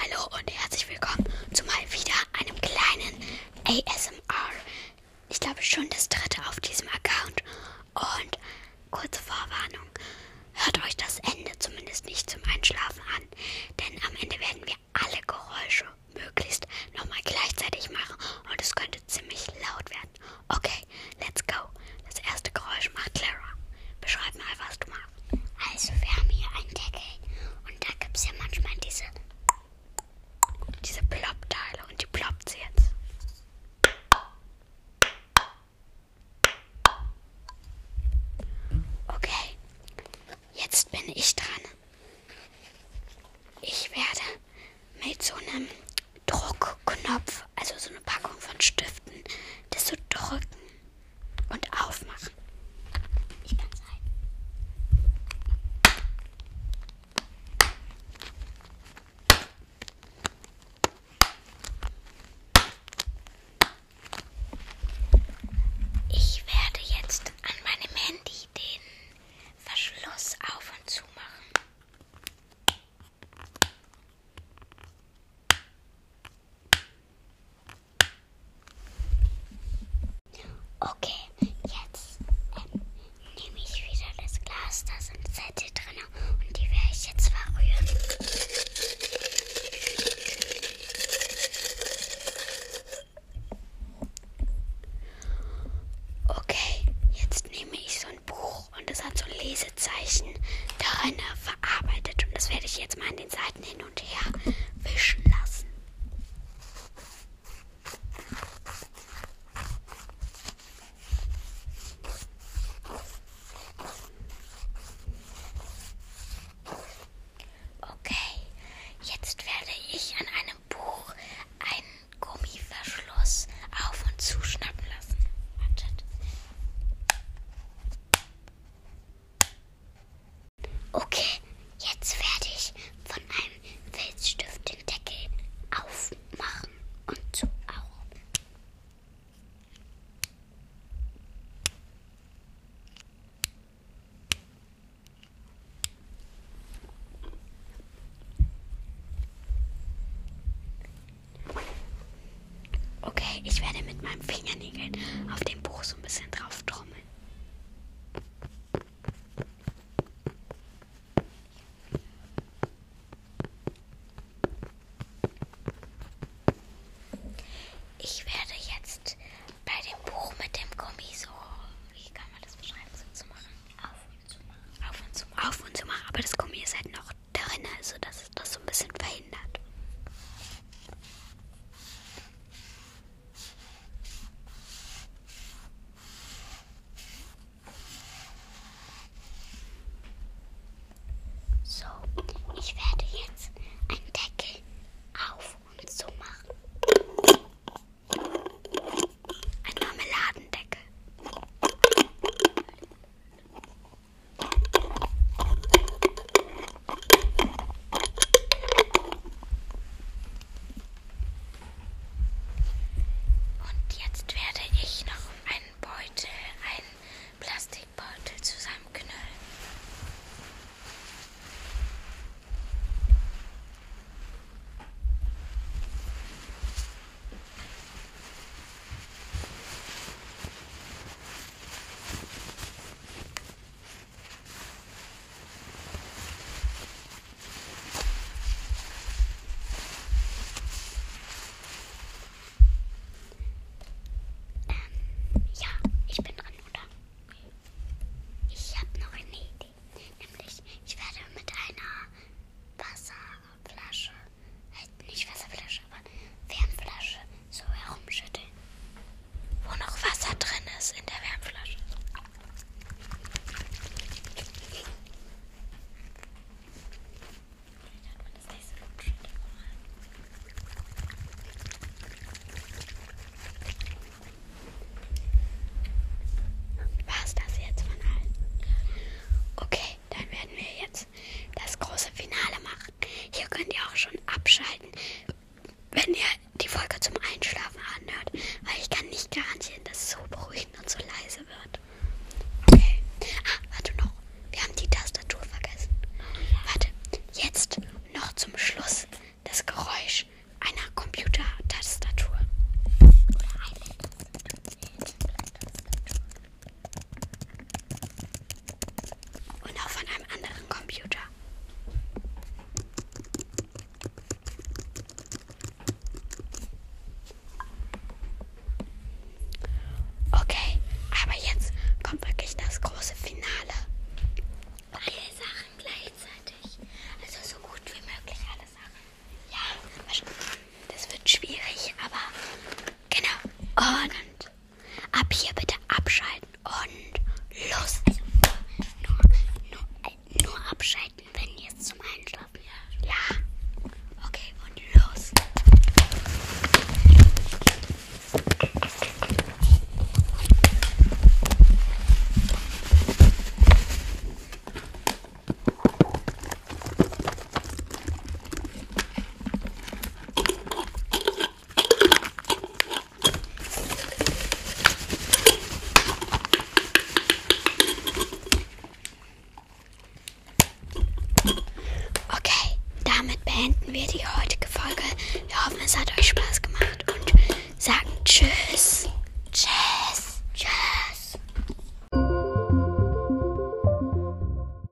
Hallo und herzlich willkommen zu mal wieder einem kleinen ASMR. Ich glaube schon das dritte auf diesem Account. Und kurze Vorwarnung. Hört euch das Ende zumindest nicht zum Einschlafen an, so einem Druckknopf, also so eine Packung von Stiften, das so drücken und aufmachen. Ich kann sein. Ich werde jetzt an meinem Handy den Verschluss auf und zu machen. Okay, jetzt ähm, nehme ich wieder das Glas, da sind Sätze drin und die werde ich jetzt verrühren. Okay, jetzt nehme ich so ein Buch und es hat so Lesezeichen darin verarbeitet. Und das werde ich jetzt mal an den Seiten hin und her wischen lassen. Okay, jetzt werde ich an einem Buch einen Gummiverschluss auf und zuschnappen lassen. Wartet. Okay, jetzt werde ich von einem Filzstift den Deckel aufmachen und zu auch. Okay, ich werde mit meinem Fingernägeln auf dem Buch so ein bisschen drauf trommeln. Ich werde jetzt bei dem Buch mit dem Gummi so, wie kann man das beschreiben, so zu machen? Auf und zu machen. Auf und zu, auf und zu machen, aber das Gummi ist halt noch drin, also das ist das so ein bisschen verhindert. So, ich werde jetzt beenden wir die heutige Folge. Wir hoffen, es hat euch Spaß gemacht und sagen Tschüss.